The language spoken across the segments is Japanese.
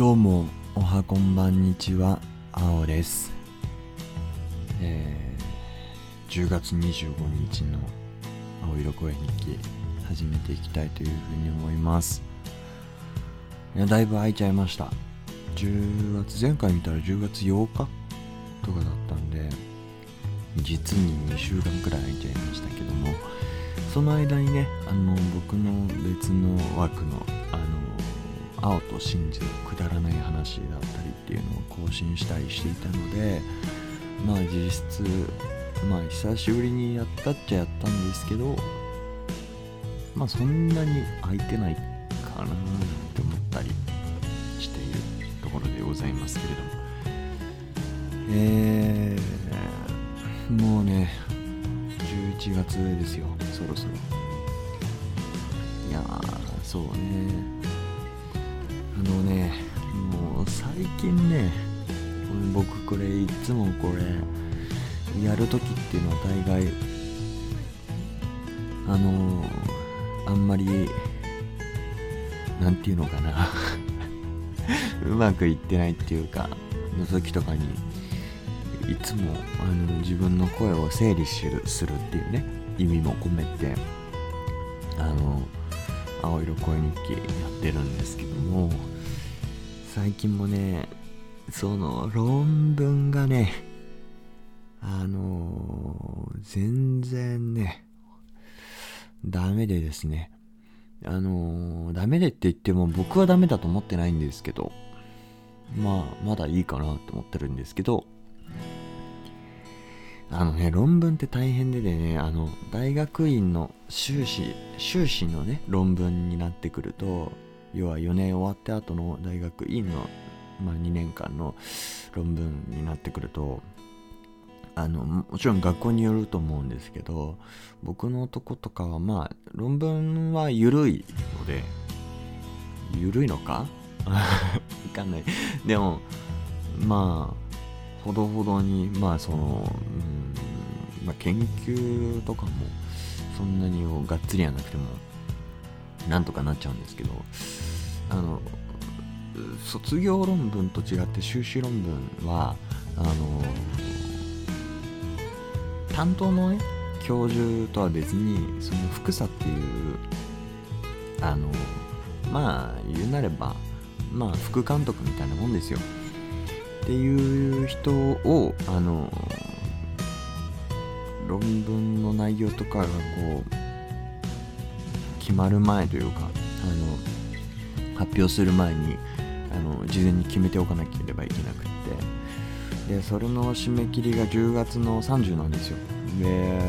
どうもおはこんばんにちは。あおです。えー、10月25日の青色声日記始めていきたいというふうに思います。いやだいぶ空いちゃいました。10月前回見たら10月8日とかだったんで実に2週間くらい空いちゃいましたけどもその間にねあの僕の別の枠のあの青と真珠のくだらない話だったりっていうのを更新したりしていたのでまあ実質まあ久しぶりにやったっちゃやったんですけどまあそんなに空いてないかなって思ったりしているところでございますけれども。えー、もうね11月ですよそろそろ。いやそうね。あのねもう最近ね僕これいつもこれやるときっていうのは大概あのあんまりなんていうのかな。うまくいってないっていうかの時とかにいつもあの自分の声を整理するするっていうね意味も込めてあの青色声日記やってるんですけども最近もねその論文がねあのー、全然ねダメでですね。あのー、ダメでって言っても僕はダメだと思ってないんですけどまあまだいいかなと思ってるんですけどあのね、論文って大変でね、あの、大学院の修士、修士のね、論文になってくると、要は4年終わった後の大学院の、まあ、2年間の論文になってくると、あの、もちろん学校によると思うんですけど、僕のとことかはまあ、論文は緩いので、緩いのか？わかんない。でも、まあ、ほどほどに、まあその、うんまあ、研究とかもそんなにがっつりやなくてもなんとかなっちゃうんですけどあの卒業論文と違って修士論文はあの担当のね教授とは別にその副査っていうあのまあ言うなればまあ副監督みたいなもんですよ。っていう人をあの論文の内容とかがこう決まる前というかあの発表する前にあの事前に決めておかなければいけなくって。でそれの締め切りが10月の30なんですよ。でもうめっ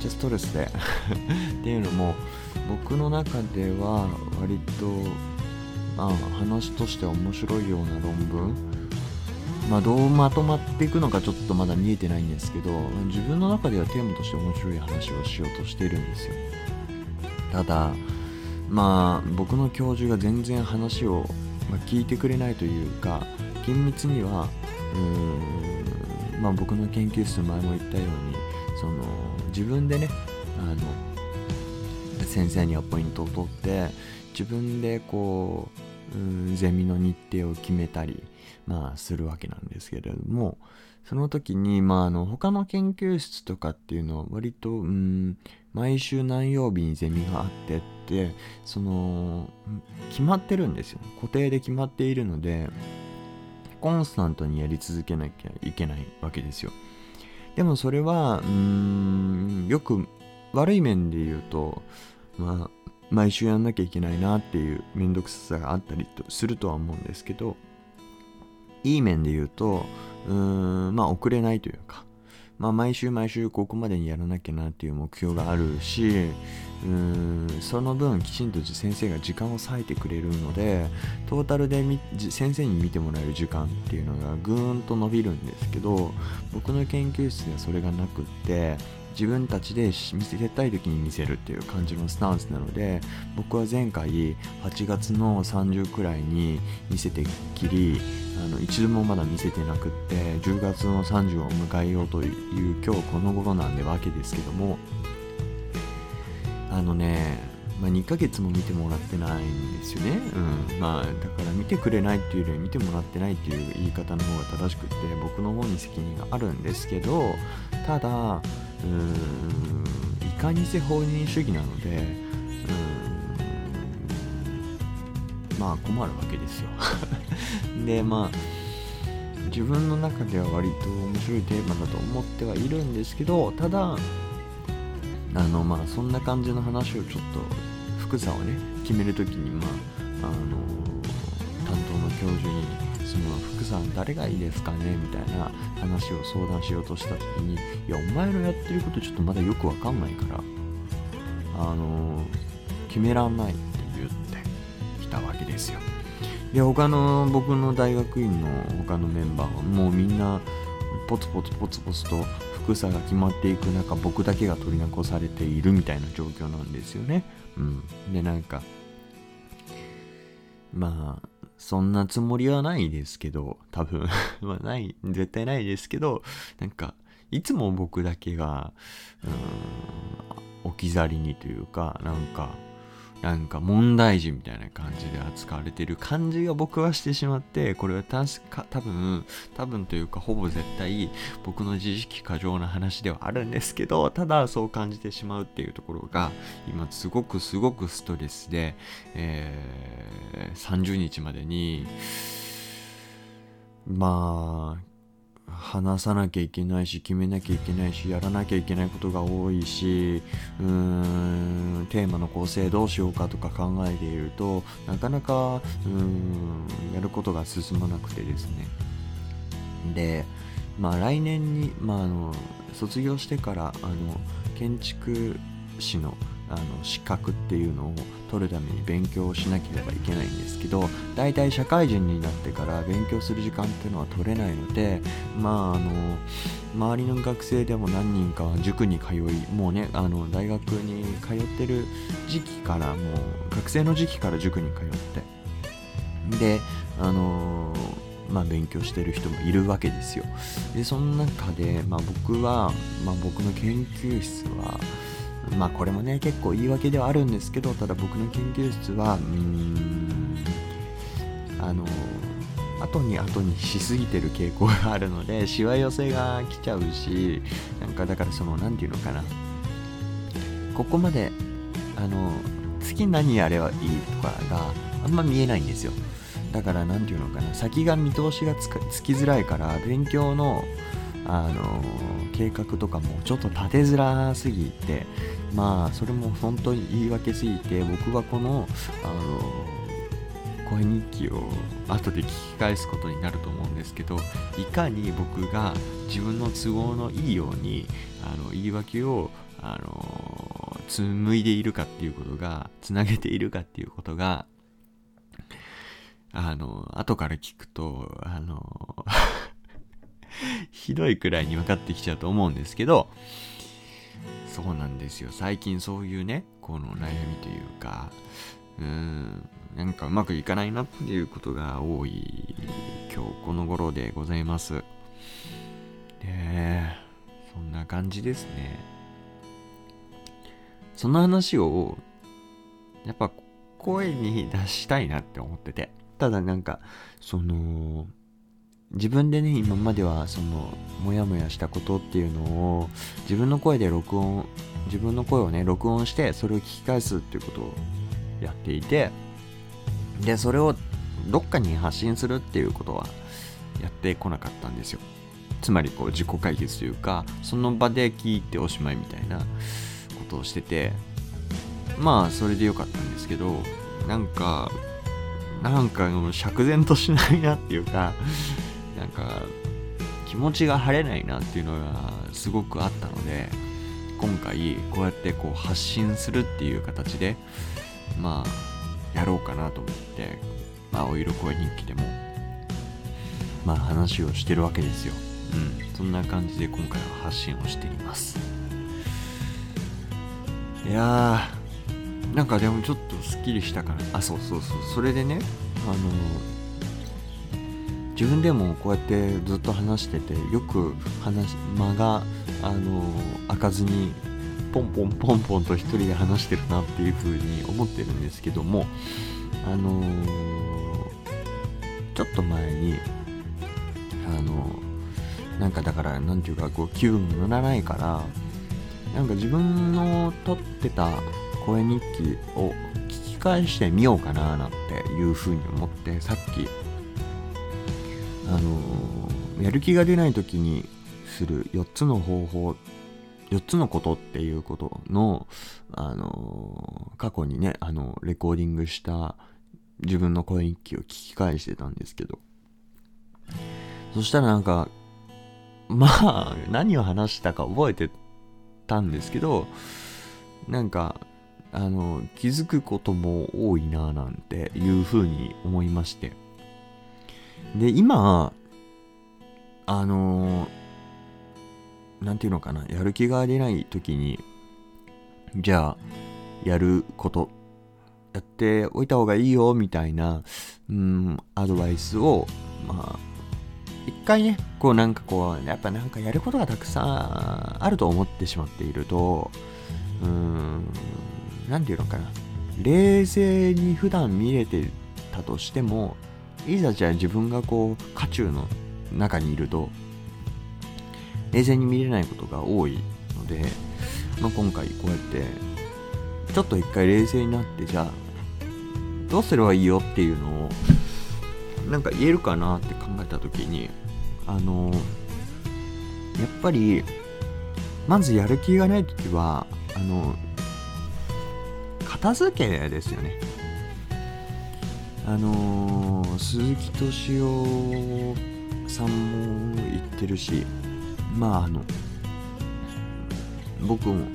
ちゃストレスで。っていうのも僕の中では割とあ話として面白いような論文。まあ、どうまとまっていくのかちょっとまだ見えてないんですけど自分の中ではテーマとして面白い話をしようとしているんですよ。ただまあ僕の教授が全然話を、まあ、聞いてくれないというか緊密にはうーんまあ僕の研究室前も言ったようにその自分でねあの先生にアポイントを取って自分でこううゼミの日程を決めたりまあ、するわけなんですけれども、その時に、まあ、あの、他の研究室とかっていうのは割と、うん、毎週何曜日にゼミがあってって、その、決まってるんですよ。固定で決まっているので、コンスタントにやり続けなきゃいけないわけですよ。でもそれは、うーん、よく悪い面で言うと、まあ、毎週やんなきゃいけないなっていうめんどくささがあったりとするとは思うんですけど、いい面で言うと、うーん、まあ遅れないというか、まあ毎週毎週ここまでにやらなきゃなっていう目標があるし、うーん、その分きちんと先生が時間を割いてくれるので、トータルで先生に見てもらえる時間っていうのがぐーんと伸びるんですけど、僕の研究室ではそれがなくって、自分たちで見せたい時に見せるっていう感じのスタンスなので僕は前回8月の30くらいに見せてきりあの一度もまだ見せてなくって10月の30を迎えようという今日この頃なんでわけですけどもあのねまあ、2ヶ月も見てもらってないんですよね、うん。まあ、だから見てくれないっていうより見てもらってないっていう言い方の方が正しくって僕の方に責任があるんですけどただうーん。いかにせ放任主義なのでうーん。まあ困るわけですよ。でまあ自分の中では割と面白いテーマだと思ってはいるんですけどただあのまあそんな感じの話をちょっと福さをね決める時にまああの担当の教授にその福さん誰がいいですかねみたいな話を相談しようとした時にいやお前のやってることちょっとまだよくわかんないからあの決めらんないって言ってきたわけですよ。で他の僕の大学院の他のメンバーはもうみんなポツポツポツポツと服さが決まっていく中僕だけが取り残されているみたいな状況なんですよねうんでなんかまあそんなつもりはないですけど多分。まあない絶対ないですけどなんかいつも僕だけがうん置き去りにというかなんかなんか問題児みたいな感じで扱われてる感じが僕はしてしまってこれは確か多分多分というかほぼ絶対僕の自意識過剰な話ではあるんですけどただそう感じてしまうっていうところが今すごくすごくストレスで、えー、30日までにまあ話さなきゃいけないし決めなきゃいけないしやらなきゃいけないことが多いしうーんテーマの構成どうしようかとか考えているとなかなかうーんやることが進まなくてですね。でまあ来年に、まあ、あの卒業してからあの建築士のあの資格っていうのを取るために勉強しなければいけないんですけど大体社会人になってから勉強する時間っていうのは取れないのでまああの周りの学生でも何人かは塾に通いもうねあの大学に通ってる時期からもう学生の時期から塾に通ってであのまあ、勉強してる人もいるわけですよ。でその中で、まあ、僕は、まあ、僕の研究室はまあこれもね結構言い訳ではあるんですけどただ僕の研究室はうーんあの後に後にしすぎてる傾向があるので しわ寄せが来ちゃうしなんかだからその何て言うのかな。ここまであの次何やればいいとかがあんま見えないんですよ。だから何て言うのかな。先が見通しがつきづらいから勉強のあの計画とかもちょっと立てづらすぎてまあそれも本当に言い訳すぎて僕はこのあの声日記を後で聞き返すことになると思うんですけどいかに僕が自分の都合のいいようにあの言い訳をあの紡いでいるかっていうことがつなげているかっていうことがあの後から聞くとあの ひどいくらいに分かってきちゃうと思うんですけどそうなんですよ。最近そういうねこの悩みというかうーんなんかうまくいかないなっていうことが多い今日この頃でございます。でそんな感じですね。その話をやっぱ声に出したいなって思ってて。ただなんかその自分でね今まではそのモヤモヤしたことっていうのを自分の声で録音自分の声をね録音してそれを聞き返すっていうことをやっていてでそれをどっかに発信するっていうことはやってこなかったんですよ。つまりこう自己解決というかその場で聞いておしまいみたいなことをしててまあそれでよかったんですけどなんかなんか釈然としないなっていうかなんか気持ちが晴れないなっていうのがすごくあったので今回こうやってこう発信するっていう形でまあやろうかなと思ってまあお色声日記でもまあ話をしてるわけですよ。うん。そんな感じで今回は発信をしています。いやーなんかでもちょっとすっきりしたかな。あそうそうそう。それでねあの自分でもこうやってずっと話しててよく話間があの開かずにポンポンポンポンと一人で話してるなっていう風に思ってるんですけどもあの、ちょっと前にあのー、なんかだからなんていうかこう気分乗らないからなんか自分の撮ってた声日記を聞き返してみようかななんていう風に思ってさっきあのー、やる気が出ない時にする4つの方法4つのことっていうことの、あのー、過去にね、あの、レコーディングした自分の声日記を聞き返してたんですけど、そしたらなんか、まあ、何を話したか覚えてたんですけど、なんか、あの、気づくことも多いななんていうふうに思いまして。で、今、あのー何て言うのかな、やる気が出ない時に、じゃあ、やること、やっておいた方がいいよ、みたいな、うん、アドバイスを、まあ、一回ね、こうなんかこう、やっぱなんかやることがたくさんあると思ってしまっていると、うーん、なんていうのかな、冷静に普段見れてたとしても、いざじゃあ自分がこう、渦中の中にいると、冷静に見れないことが多いので、まあ、今回こうやってちょっと一回冷静になってじゃあどうすればいいよっていうのをなんか言えるかなって考えた時にあのやっぱりまずやる気がない時はあの片付けですよね。あの鈴木敏夫さんも言ってるしまああの僕も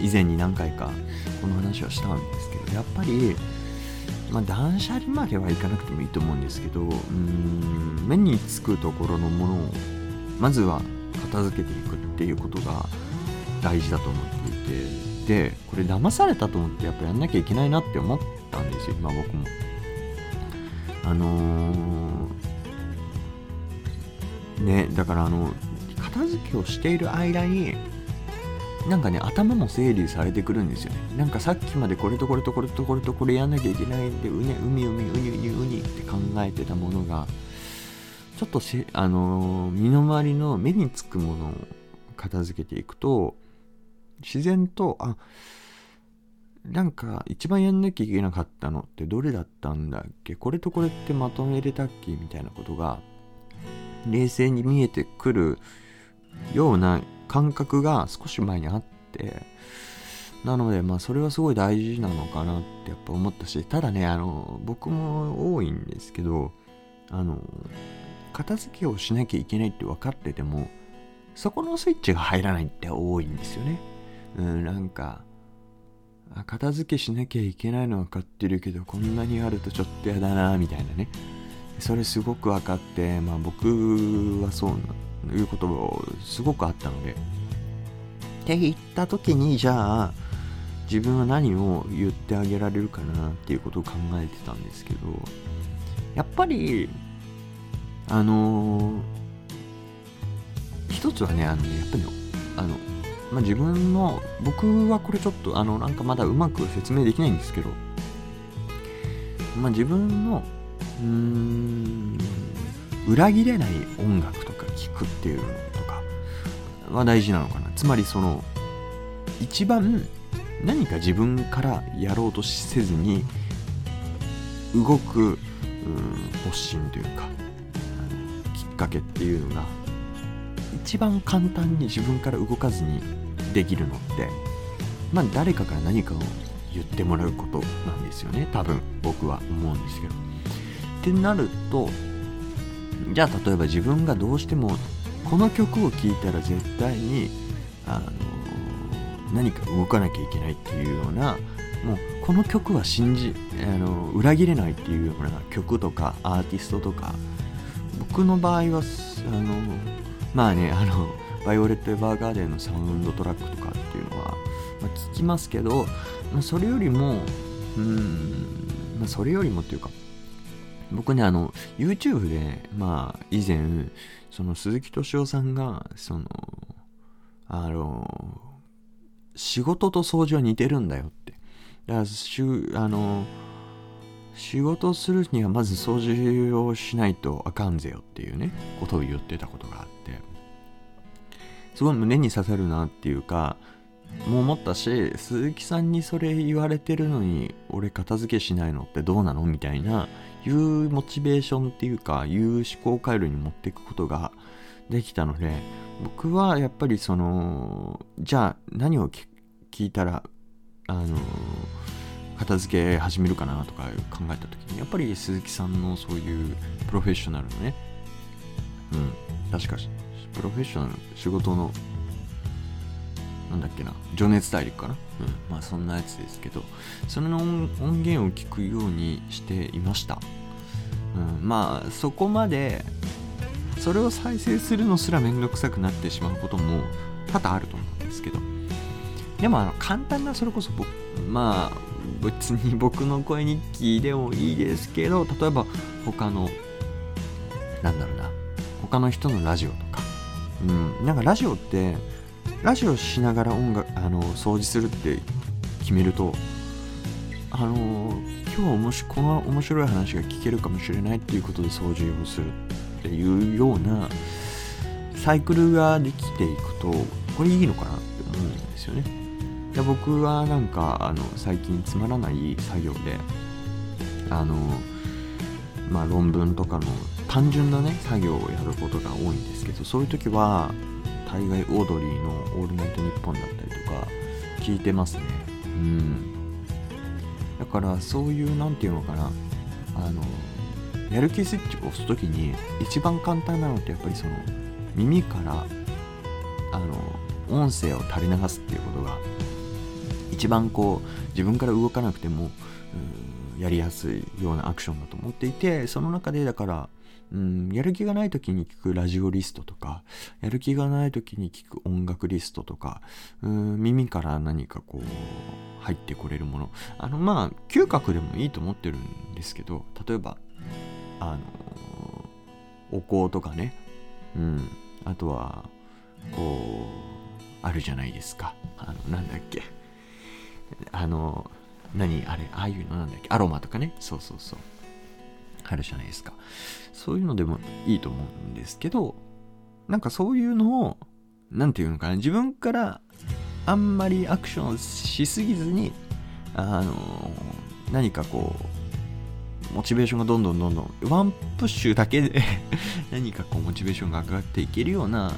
以前に何回かこの話はしたんですけどやっぱりまあ断捨離まではいかなくてもいいと思うんですけどうん目につくところのものをまずは片付けていくっていうことが大事だと思っていてでこれ騙されたと思ってやっぱやんなきゃいけないなって思ったんですよ今僕も。あのー、ねだからあの片付けをしている間になんかね頭も整理されてくるんですよね。なんかさっきまでこれとこれとこれとこれとこれやんなきゃいけないんでうねうみうみうにうにうにって考えてたものがちょっとせあのー、身の回りの目につくものを片付けていくと自然とあなんか一番やんなきゃいけなかったのってどれだったんだっけ？これとこれってまとめれたっけ？みたいなことが冷静に見えてくるような感覚が少し前にあってなのでまあそれはすごい大事なのかなってやっぱ思ったしただねあの僕も多いんですけどあの片付けをしなきゃいけないって分かっててもそこのスイッチが入らないって多いんですよね。うんなんか片付けしなきゃいけないのは分かってるけどこんなにあるとちょっとやだなみたいなねそれすごく分かってまあ僕はそうないうことがすごくあったので。って言った時に、じゃあ、自分は何を言ってあげられるかなっていうことを考えてたんですけど、やっぱり、あのー、一つはね、あのね、やっぱり、あの、まあ、自分の、僕はこれちょっと、あの、なんかまだうまく説明できないんですけど、まあ、自分の、うーん、裏切れない音楽とか聞くっていうのとかは大事なのかな。つまりその一番何か自分からやろうとせずに動く発信というかきっかけっていうのが一番簡単に自分から動かずにできるのってまあ誰かから何かを言ってもらうことなんですよね多分僕は思うんですけど。ってなるとじゃあ例えば自分がどうしてもこの曲を聴いたら絶対にあの何か動かなきゃいけないっていうようなもうこの曲は信じあの裏切れないっていうような曲とかアーティストとか僕の場合はあのまあねあのバイオレット・エヴァーガーデンのサウンドトラックとかっていうのは、まあ、聞きますけど、まあ、それよりもうん、まあ、それよりもっていうか僕ね、あの、YouTube で、まあ、以前、その鈴木敏夫さんが、その、あの、仕事と掃除は似てるんだよって。だからしゅあの仕事するにはまず掃除をしないとあかんぜよっていうねことを言ってたことがあって。すごい胸に刺さるなっていうかもう思ったし鈴木さんにそれ言われてるのに俺片付けしないのってどうなのみたいないうモチベーションっていうかいう思考回路に持っていくことができたので僕はやっぱりそのじゃあ何を聞いたらあの片付け始めるかなとか考えた時にやっぱり鈴木さんのそういうプロフェッショナルのねうん。確かプロフェッショナル仕事のなんだっけな情熱大陸かな？うん。まあそんなやつですけどそれの音源を聞くようにしていました。うん、まあそこまでそれを再生するのすらめんどくさくなってしまうことも多々あると思うんですけど。でもあの簡単なそれこそ僕まあ別に僕の声日記でもいいですけど例えば他のなんだろうな他の人のラジオとか。うん。なんかラジオってラジオしながら音楽あの掃除するって決めるとあの今日もしこの面白い話が聞けるかもしれないっていうことで掃除をするっていうようなサイクルができていくとこれいいのかなって思うんですよね。で僕はなんかあの最近つまらない作業であのまあ論文とかの単純なね作業をやることが多いんですけどそういう時は大概オードリーの「オールナイトニッポン」だったりとか聞いてますね。うん。だからそういう何て言うのかなあのやる気スイッチを押す時に一番簡単なのってやっぱりその耳からあの音声を垂れ流すっていうことが一番こう自分から動かなくてもやりやすいようなアクションだと思っていてその中でだからうん、やる気がない時に聞くラジオリストとか、やる気がない時に聞く音楽リストとか、うん、耳から何かこう、入ってこれるもの。あの、まあ、嗅覚でもいいと思ってるんですけど、例えば、あの、お香とかね、うん、あとは、こう、あるじゃないですか。あの、なんだっけ。あの、何あれ、ああいうのなんだっけ。アロマとかね。そうそうそう。あるじゃないですか。そういうのでもいいと思うんですけど、なんかそういうのを、なんていうのかな、自分からあんまりアクションしすぎずに、あの、何かこう、モチベーションがどんどんどんどん、ワンプッシュだけで 何かこう、モチベーションが上がっていけるような、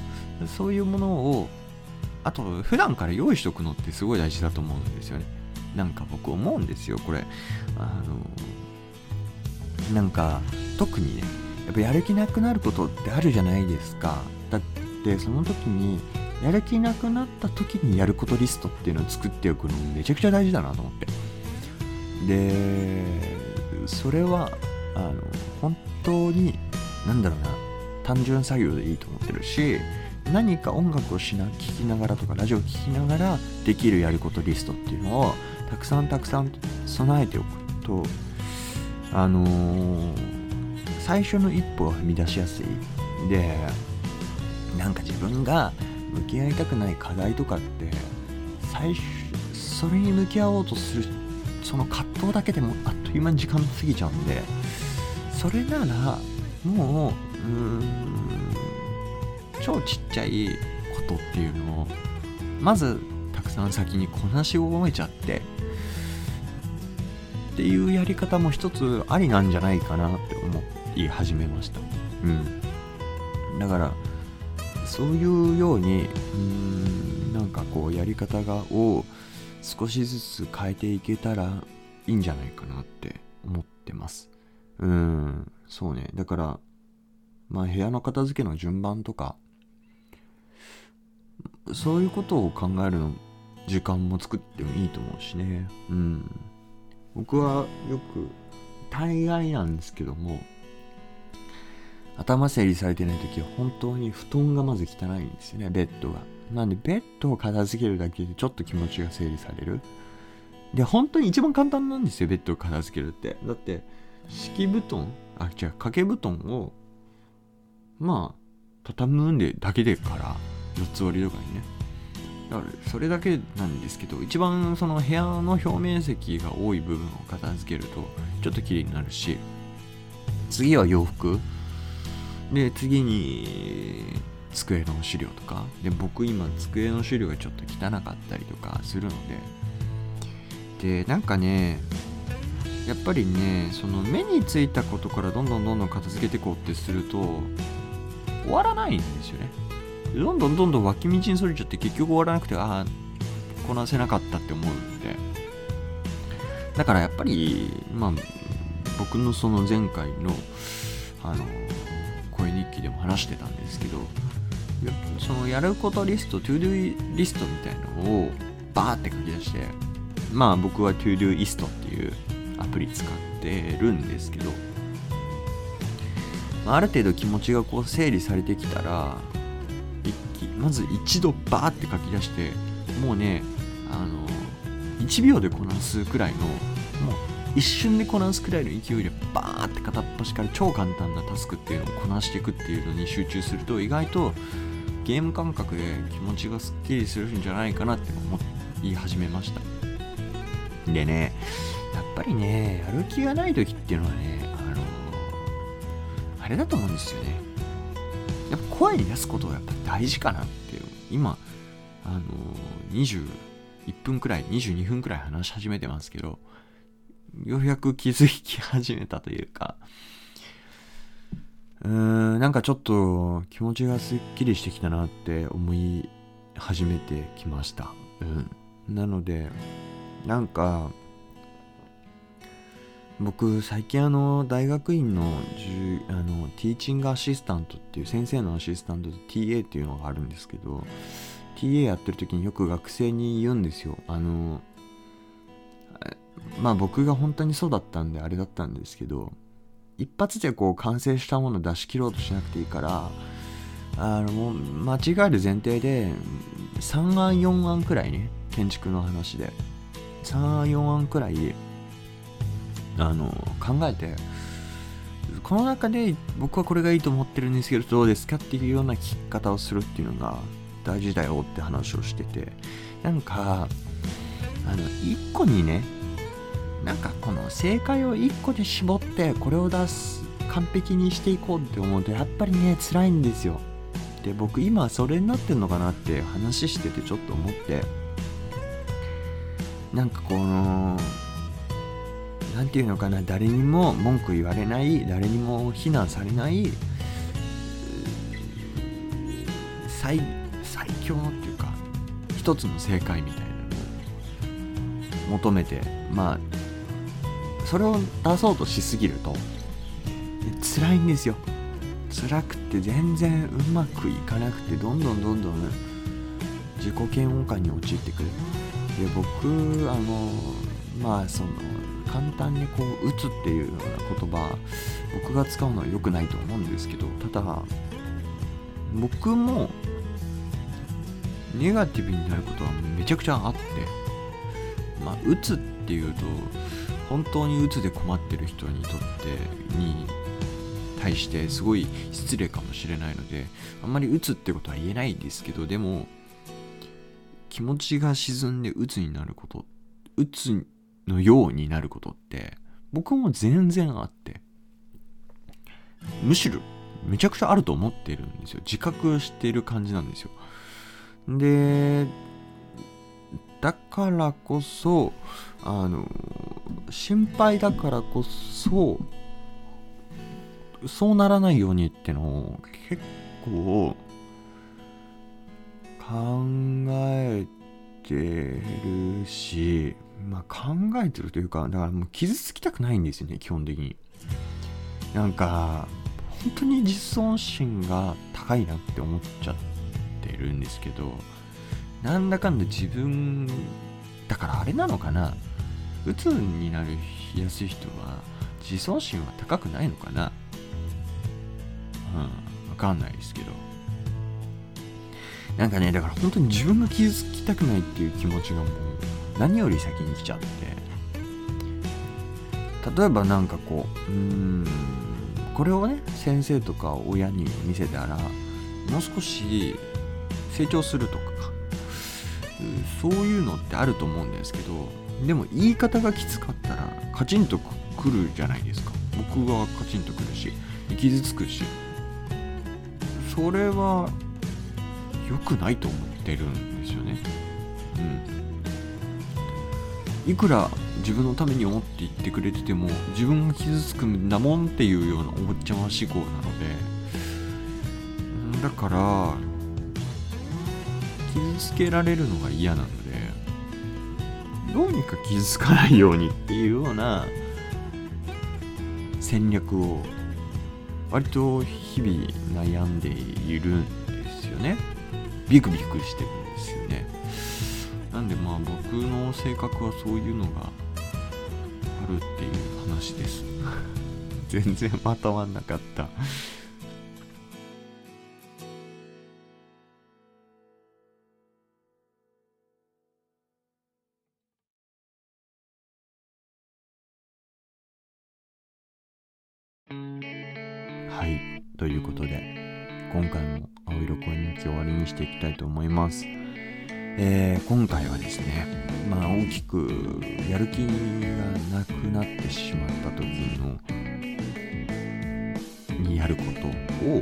そういうものを、あと、普段から用意しとくのってすごい大事だと思うんですよね。なんか僕思うんですよ、これ。あの、なんか特にねやっぱやる気なくなることってあるじゃないですか。だってその時にやる気なくなった時にやることリストっていうのを作っておくのめちゃくちゃ大事だなと思って。でそれはあの本当になんだろうな単純作業でいいと思ってるし何か音楽をしな聴きながらとかラジオを聴きながらできるやることリストっていうのをたくさんたくさん備えておくとあのー、最初の一歩を踏み出しやすい。でなんか自分が向き合いたくない課題とかって最初それに向き合おうとするその葛藤だけでもあっという間に時間過ぎちゃうんでそれならもううん超ちっちゃいことっていうのをまずたくさん先にこなし終えちゃってっていうやり方も一つありなんじゃないかなって思い始めました。うん。だから、そういうように、うーん、なんかこうやり方がを少しずつ変えていけたらいいんじゃないかなって思ってます。うん、そうね。だから、まあ部屋の片付けの順番とか、そういうことを考えるの、時間も作ってもいいと思うしね。うん。僕はよく大概なんですけども頭整理されてない時は本当に布団がまず汚いんですよねベッドが。なんでベッドを片付けるだけでちょっと気持ちが整理される。で本当に一番簡単なんですよベッドを片付けるって。だって敷布団あ違う掛け布団をまあ畳むんでだけでから4つ折りとかにね。だからそれだけなんですけど一番その部屋の表面積が多い部分を片付けるとちょっと綺麗になるし次は洋服。で次に机の資料とか。で僕今机の資料がちょっと汚かったりとかするので。でなんかねやっぱりねその目についたことからどんどんどんどん片付けていこうってすると終わらないんですよね。どんどんどんどん脇道にそれちゃって結局終わらなくてああこなせなかったって思うんで。だからやっぱりまあ僕のその前回のあの声日記でも話してたんですけどそのやることリスト ToDo リストみたいのをバーって書き出してまあ僕は ToDoist っていうアプリ使ってるんですけどある程度気持ちがこう整理されてきたらまず一度バーって書き出してもうねあの1秒でこなすくらいのもう一瞬でこなすくらいの勢いでバーって片っ端から超簡単なタスクっていうのをこなしていくっていうのに集中すると意外とゲーム感覚で気持ちがすっきりするんじゃないかなって思い始めました。でねやっぱりねやる気がない時っていうのはねあのあれだと思うんですよね。声に出すことがやっぱ大事かなっていう。今あの21分くらい22分くらい話し始めてますけどようやく気づき始めたというかうーんなんかちょっと気持ちがすっきりしてきたなって思い始めてきました。うん。なのでなんか僕最近あの大学院のあのティーチングアシスタントっていう先生のアシスタントで TA っていうのがあるんですけど TA やってる時によく学生に言うんですよ。あのまあ僕が本当にそうだったんであれだったんですけど一発でこう完成したもの出し切ろうとしなくていいからあのもう間違える前提で3案4案くらいね建築の話で。3案4案くらいあの考えてこの中で僕はこれがいいと思ってるんですけどどうですかっていうような聞き方をするっていうのが大事だよって話をしててなんかあの1個にねなんかこの正解を1個で絞ってこれを出す完璧にしていこうって思うとやっぱりね辛いんですよ。で僕今それになってんのかなって話しててちょっと思ってなんかこの何て言うのかな誰にも文句言われない誰にも非難されない最最強っていうか一つの正解みたいなのを求めてまあそれを出そうとしすぎると辛いんですよ。辛くて全然うまくいかなくてどんどんどんどん自己嫌悪感に陥ってくる。で僕あのまあその簡単にこう打つっていうような言葉僕が使うのは良くないと思うんですけどただ僕もネガティブになることはめちゃくちゃあってまあ打つっていうと本当に打つで困ってる人にとってに対してすごい失礼かもしれないのであんまり打つってことは言えないですけどでも気持ちが沈んで鬱になること鬱のようになることって僕も全然あってむしろめちゃくちゃあると思ってるんですよ。自覚してる感じなんですよ。でだからこそあの心配だからこそそうならないようにってのを結構考えてるしまあ、考えてるというか、だからもう傷つきたくないんですよね、基本的に。なんか、本当に自尊心が高いなって思っちゃってるんですけど、なんだかんだ自分、だからあれなのかな、鬱になるやすい人は自尊心は高くないのかなうん、わかんないですけど。なんかね、だから本当に自分が傷つきたくないっていう気持ちがもう何より先に来ちゃって。例えば何かこううんこれをね先生とか親に見せたらもう少し成長するとかそういうのってあると思うんですけどでも言い方がきつかったらカチンとくるじゃないですか。僕はカチンとくるし傷つくし。それは良くないと思ってるんですよね。うん。いくら自分のために思って言ってくれてても自分が傷つくんだもんっていうようなおっちゃま思考なのでだから傷つけられるのが嫌なのでどうにか傷つかないようにっていうような戦略を割と日々悩んでいるんですよね。ビクビクしてるんですよね。んでまあ僕の性格はそういうのがあるっていう話です。全然まとまんなかった。はい。ということで今回も青色恋日記終わりにしていきたいと思います。えー、今回はですね、まあ、大きくやる気がなくなってしまった時のにやることを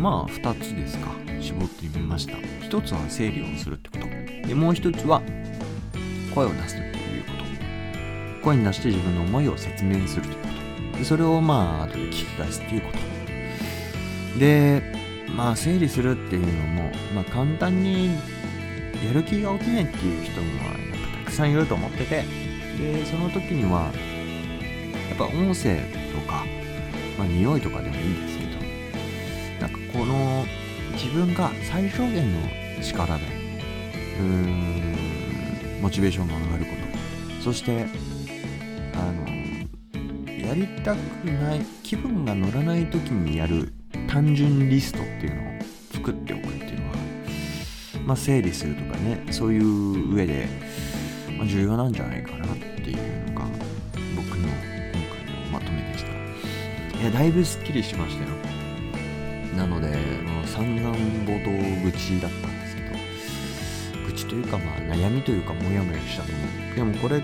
まあ2つですか絞ってみました。1つは整理をするってこと。でもう1つは声を出すということ。声に出して自分の思いを説明するということ。でそれをまあ後で聞き返すっていうこと。でまあ整理するっていうのも、まあ、簡単にやる気が起きないっていう人もやっぱたくさんいると思っててでその時にはやっぱ音声とか、まあ、匂いとかでもいいですけどなんかこの自分が最小限の力でうーんモチベーションが上がること。そしてあのやりたくない気分が乗らない時にやる単純リストっていうのをまあ、整理するとかねそういう上で、まあ、重要なんじゃないかなっていうのが僕の今回のまとめでした。いやだいぶすっきりしましたよ。なのでもう散々冒頭愚痴だったんですけど愚痴というかまあ悩みというかモヤモヤしたものでもこれを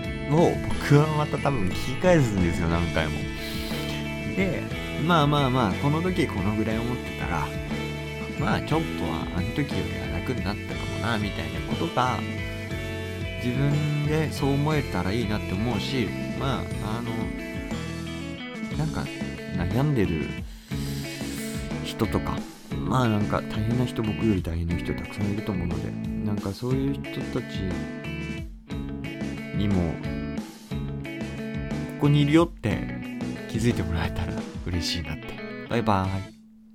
僕はまた多分聞き返すんですよ何回もでまあまあまあこの時このぐらい思ってたらまあちょっとはあの時よりはになったかもなみたいなことが自分でそう思えたらいいなって思うしまああのなんか悩んでる人とかまあなんか大変な人僕より大変な人たくさんいると思うのでなんかそういう人たちにもここにいるよって気づいてもらえたら嬉しいなって。バイバーイ。